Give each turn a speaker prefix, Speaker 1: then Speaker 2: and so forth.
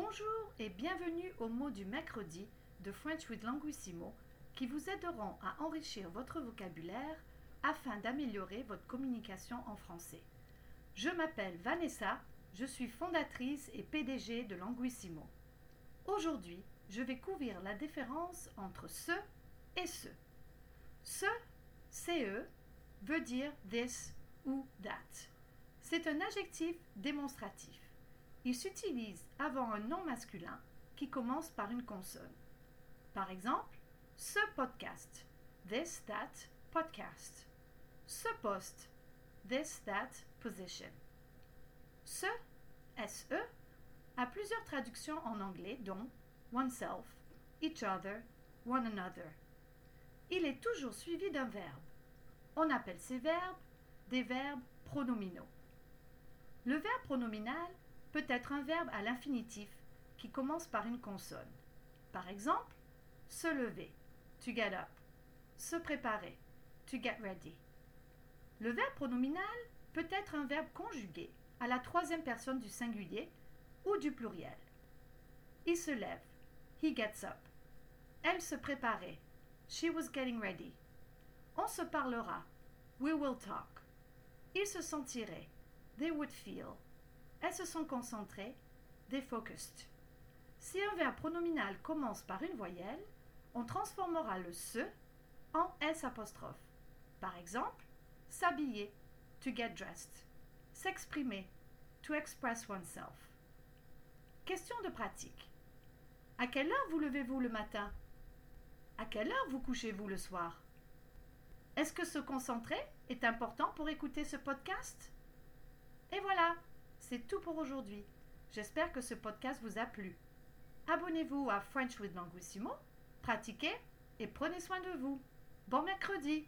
Speaker 1: Bonjour et bienvenue aux mots du mercredi de French with Languissimo qui vous aideront à enrichir votre vocabulaire afin d'améliorer votre communication en français. Je m'appelle Vanessa, je suis fondatrice et PDG de Languissimo. Aujourd'hui, je vais couvrir la différence entre ce et ce. Ce, CE, veut dire this ou that. C'est un adjectif démonstratif. Il s'utilise avant un nom masculin qui commence par une consonne. Par exemple, ce podcast, this, that, podcast. Ce poste, this, that, position. Ce, SE, a plusieurs traductions en anglais dont oneself, each other, one another. Il est toujours suivi d'un verbe. On appelle ces verbes des verbes pronominaux. Le verbe pronominal peut être un verbe à l'infinitif qui commence par une consonne. Par exemple, se lever, to get up, se préparer, to get ready. Le verbe pronominal peut être un verbe conjugué à la troisième personne du singulier ou du pluriel. Il se lève, he gets up. Elle se préparait, she was getting ready. On se parlera, we will talk. Ils se sentiraient, they would feel. Elles se sont concentrées, they focused. Si un verbe pronominal commence par une voyelle, on transformera le se en s apostrophe. Par exemple, s'habiller, to get dressed. S'exprimer, to express oneself. Question de pratique. À quelle heure vous levez-vous le matin? À quelle heure vous couchez-vous le soir? Est-ce que se concentrer est important pour écouter ce podcast? Et voilà, c'est tout pour aujourd'hui. J'espère que ce podcast vous a plu. Abonnez-vous à French with Languissimo, pratiquez et prenez soin de vous. Bon mercredi